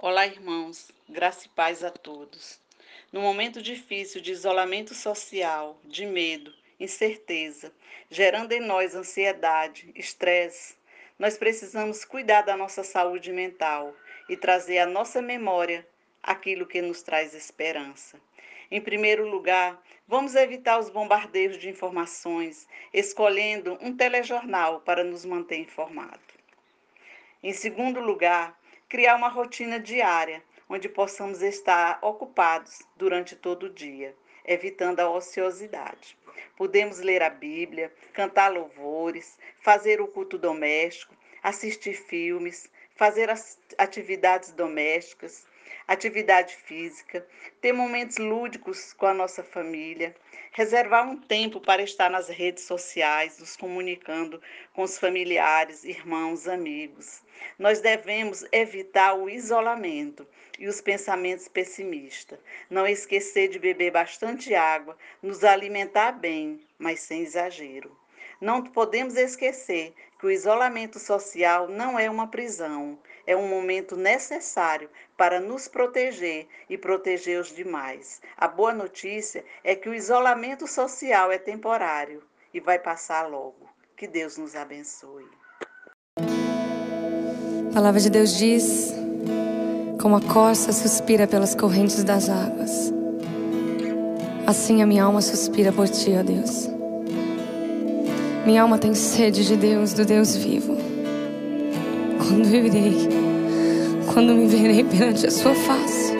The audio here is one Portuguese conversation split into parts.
Olá, irmãos, graça e paz a todos. No momento difícil de isolamento social, de medo, incerteza, gerando em nós ansiedade, estresse, nós precisamos cuidar da nossa saúde mental e trazer à nossa memória aquilo que nos traz esperança. Em primeiro lugar, vamos evitar os bombardeios de informações, escolhendo um telejornal para nos manter informados. Em segundo lugar, criar uma rotina diária onde possamos estar ocupados durante todo o dia, evitando a ociosidade. Podemos ler a Bíblia, cantar louvores, fazer o culto doméstico, assistir filmes, fazer atividades domésticas, atividade física, ter momentos lúdicos com a nossa família, reservar um tempo para estar nas redes sociais, nos comunicando com os familiares, irmãos, amigos. Nós devemos evitar o isolamento e os pensamentos pessimistas. Não esquecer de beber bastante água, nos alimentar bem, mas sem exagero. Não podemos esquecer que o isolamento social não é uma prisão, é um momento necessário para nos proteger e proteger os demais. A boa notícia é que o isolamento social é temporário e vai passar logo. Que Deus nos abençoe. A palavra de Deus diz: como a corça suspira pelas correntes das águas, assim a minha alma suspira por ti, ó Deus. Minha alma tem sede de Deus, do Deus vivo. Quando viverei, quando me verei perante a sua face.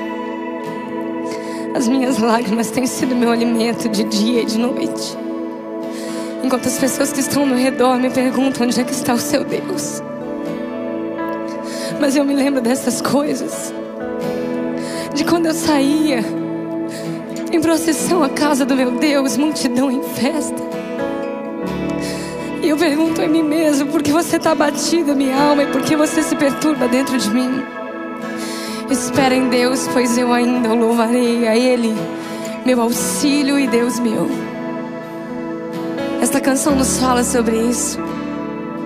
As minhas lágrimas têm sido meu alimento de dia e de noite. Enquanto as pessoas que estão ao meu redor me perguntam onde é que está o seu Deus. Mas eu me lembro dessas coisas. De quando eu saía em procissão à casa do meu Deus, multidão em festa. E eu pergunto em mim mesmo: por que você está batida, minha alma, e por que você se perturba dentro de mim? Espera em Deus, pois eu ainda o louvarei a Ele, meu auxílio e Deus meu. Esta canção nos fala sobre isso,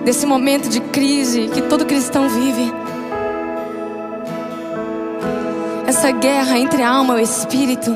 desse momento de crise que todo cristão vive. Essa guerra entre a alma e o espírito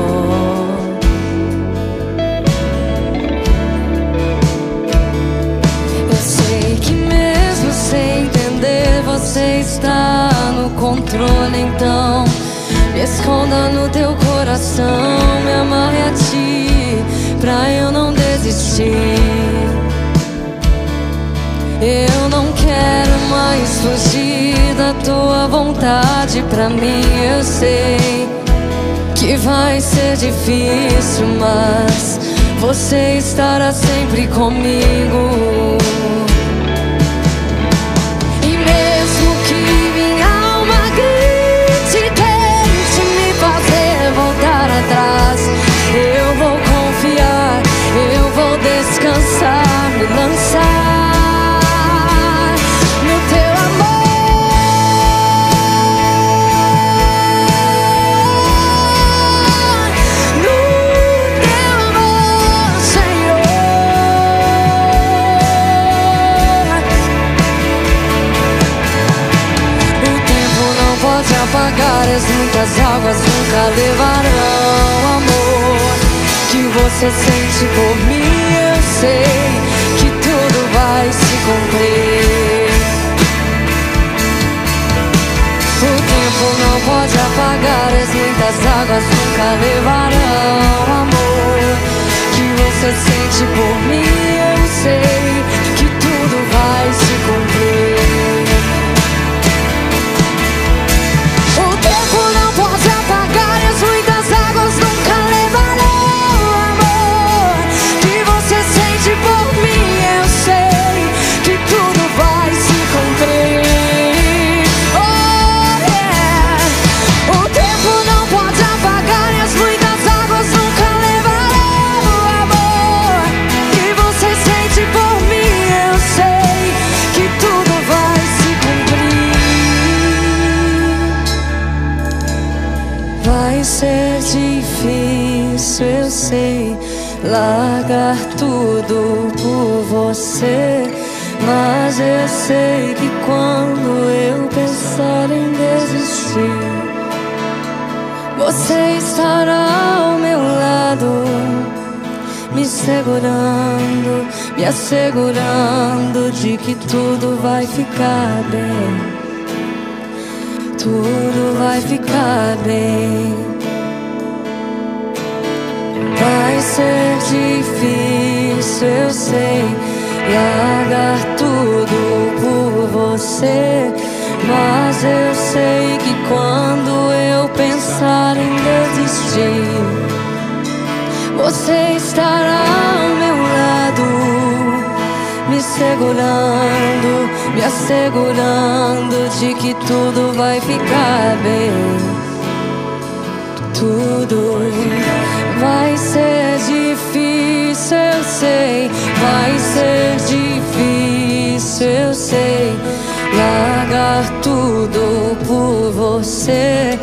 Controle, então me esconda no teu coração, me amarre a ti, pra eu não desistir. Eu não quero mais fugir da tua vontade pra mim, eu sei que vai ser difícil, mas você estará sempre comigo. Muitas águas nunca levarão amor que você sente por mim. Eu sei que tudo vai se cumprir. O tempo não pode apagar as muitas águas nunca levarão amor que você sente por mim. Sei que quando eu pensar em desistir, você estará ao meu lado, me segurando, me assegurando de que tudo vai ficar bem. Tudo vai ficar bem. Vai ser difícil, eu sei, largar tudo você. Mas eu sei que quando eu pensar em desistir, você estará ao meu lado, me segurando, me assegurando de que tudo vai ficar bem. Tudo Vai você.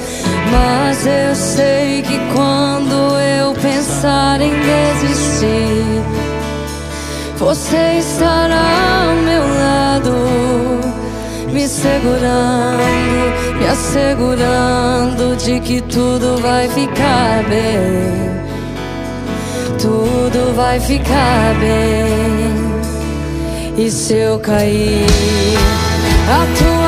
Mas eu sei que quando eu pensar em desistir, você estará ao meu lado, me segurando, me assegurando de que tudo vai ficar bem tudo vai ficar bem. E se eu cair, a tua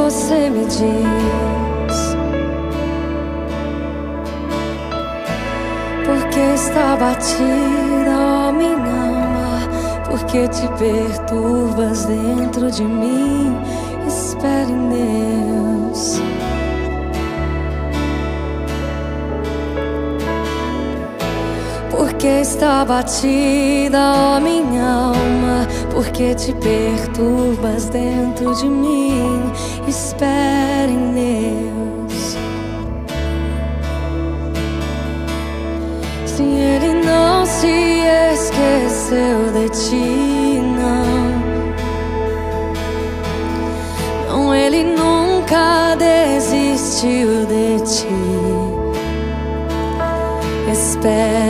você me diz. Porque está batida, ó minha alma, porque te perturbas dentro de mim. Espere Deus. Porque está batida, ó minha alma, porque te perturbas dentro de mim. Espere em Deus. Se Ele não se esqueceu de ti, não. Não, Ele nunca desistiu de ti. Espere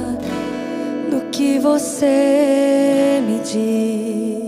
você me diz.